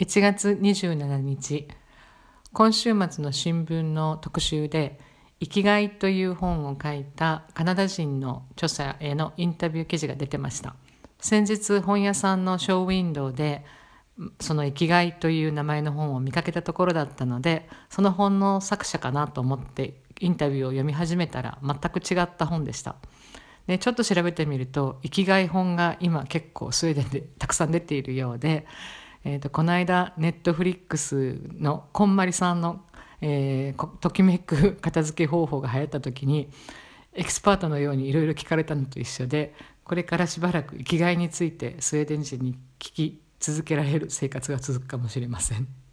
1月27日今週末の新聞の特集で「生きがい」という本を書いたカナダ人の著者へのインタビュー記事が出てました。先日本屋さんのショーウィンドウでその「生きがい」という名前の本を見かけたところだったのでその本の作者かなと思ってインタビューを読み始めたら全く違った本でした。でちょっと調べてみると生きがい本が今結構スウェーデンでたくさん出ているようでえーと、この間ネットフリックスのこんまりさんの、えー、ときめく 片付け方法が流行った時にエキスパートのようにいろいろ聞かれたのと一緒でこれからしばらく生きがいについてスウェーデン人に聞き続けられる生活が続くかもしれません。